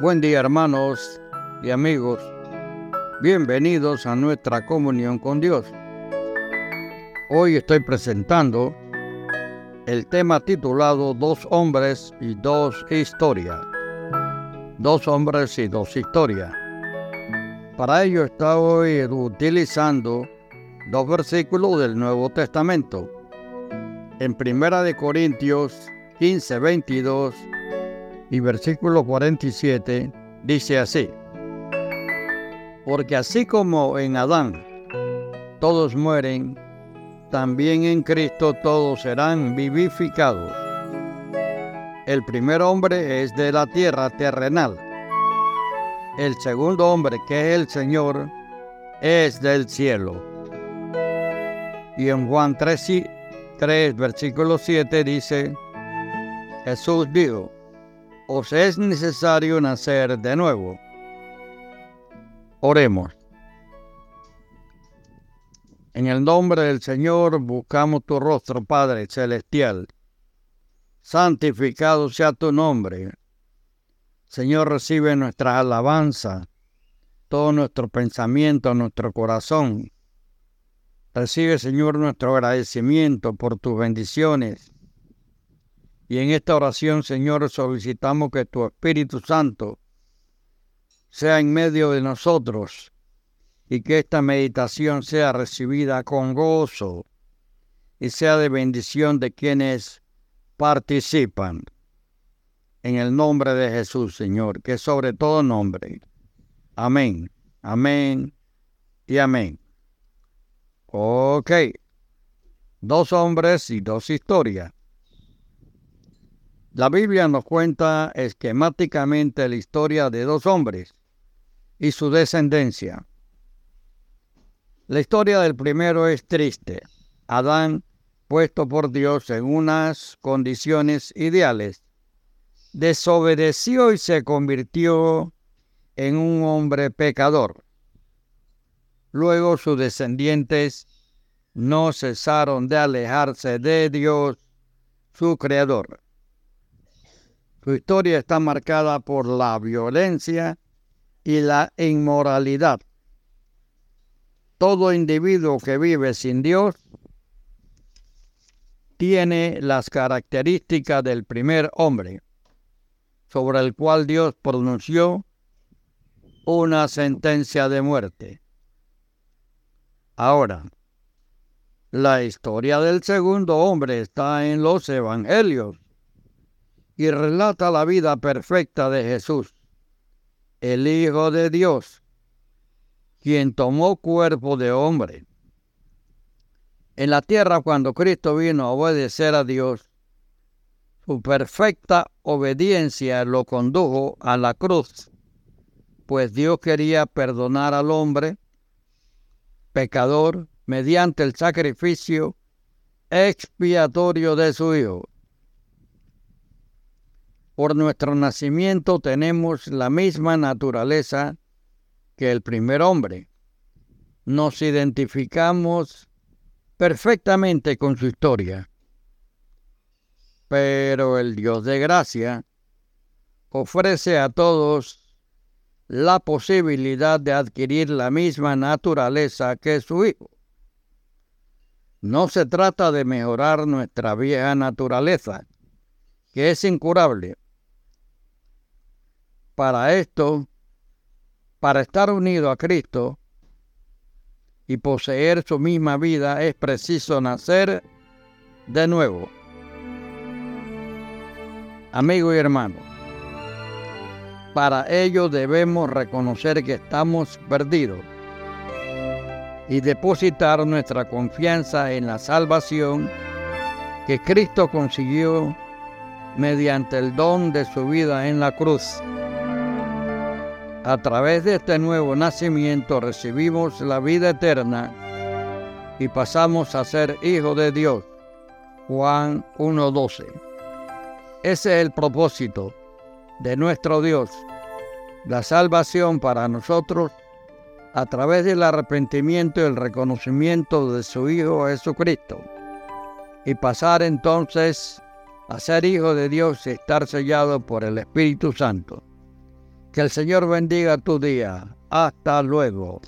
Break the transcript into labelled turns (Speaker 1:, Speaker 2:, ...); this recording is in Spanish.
Speaker 1: Buen día hermanos y amigos. Bienvenidos a nuestra comunión con Dios. Hoy estoy presentando el tema titulado Dos hombres y dos historias. Dos hombres y dos historias. Para ello estoy utilizando dos versículos del Nuevo Testamento. En Primera de Corintios 15, 22 y versículo 47 dice así, porque así como en Adán todos mueren, también en Cristo todos serán vivificados. El primer hombre es de la tierra terrenal. El segundo hombre, que es el Señor, es del cielo. Y en Juan 3, 3 versículo 7 dice, Jesús dijo, os es necesario nacer de nuevo. Oremos. En el nombre del Señor buscamos tu rostro, Padre Celestial. Santificado sea tu nombre. Señor, recibe nuestra alabanza, todo nuestro pensamiento, nuestro corazón. Recibe, Señor, nuestro agradecimiento por tus bendiciones y en esta oración, Señor, solicitamos que tu Espíritu Santo sea en medio de nosotros y que esta meditación sea recibida con gozo y sea de bendición de quienes participan. En el nombre de Jesús, Señor, que sobre todo nombre. Amén, amén y amén. Ok. Dos hombres y dos historias. La Biblia nos cuenta esquemáticamente la historia de dos hombres y su descendencia. La historia del primero es triste. Adán, puesto por Dios en unas condiciones ideales, desobedeció y se convirtió en un hombre pecador. Luego sus descendientes no cesaron de alejarse de Dios, su creador. Su historia está marcada por la violencia y la inmoralidad. Todo individuo que vive sin Dios tiene las características del primer hombre, sobre el cual Dios pronunció una sentencia de muerte. Ahora, la historia del segundo hombre está en los evangelios y relata la vida perfecta de Jesús, el Hijo de Dios, quien tomó cuerpo de hombre. En la tierra cuando Cristo vino a obedecer a Dios, su perfecta obediencia lo condujo a la cruz, pues Dios quería perdonar al hombre pecador mediante el sacrificio expiatorio de su Hijo. Por nuestro nacimiento tenemos la misma naturaleza que el primer hombre. Nos identificamos perfectamente con su historia. Pero el Dios de gracia ofrece a todos la posibilidad de adquirir la misma naturaleza que su Hijo. No se trata de mejorar nuestra vieja naturaleza, que es incurable, para esto, para estar unido a Cristo y poseer su misma vida, es preciso nacer de nuevo. Amigo y hermano, para ello debemos reconocer que estamos perdidos y depositar nuestra confianza en la salvación que Cristo consiguió mediante el don de su vida en la cruz. A través de este nuevo nacimiento recibimos la vida eterna y pasamos a ser hijos de Dios. Juan 1.12. Ese es el propósito de nuestro Dios, la salvación para nosotros a través del arrepentimiento y el reconocimiento de su Hijo Jesucristo. Y pasar entonces a ser hijo de Dios y estar sellado por el Espíritu Santo. Que el Señor bendiga tu día. Hasta luego.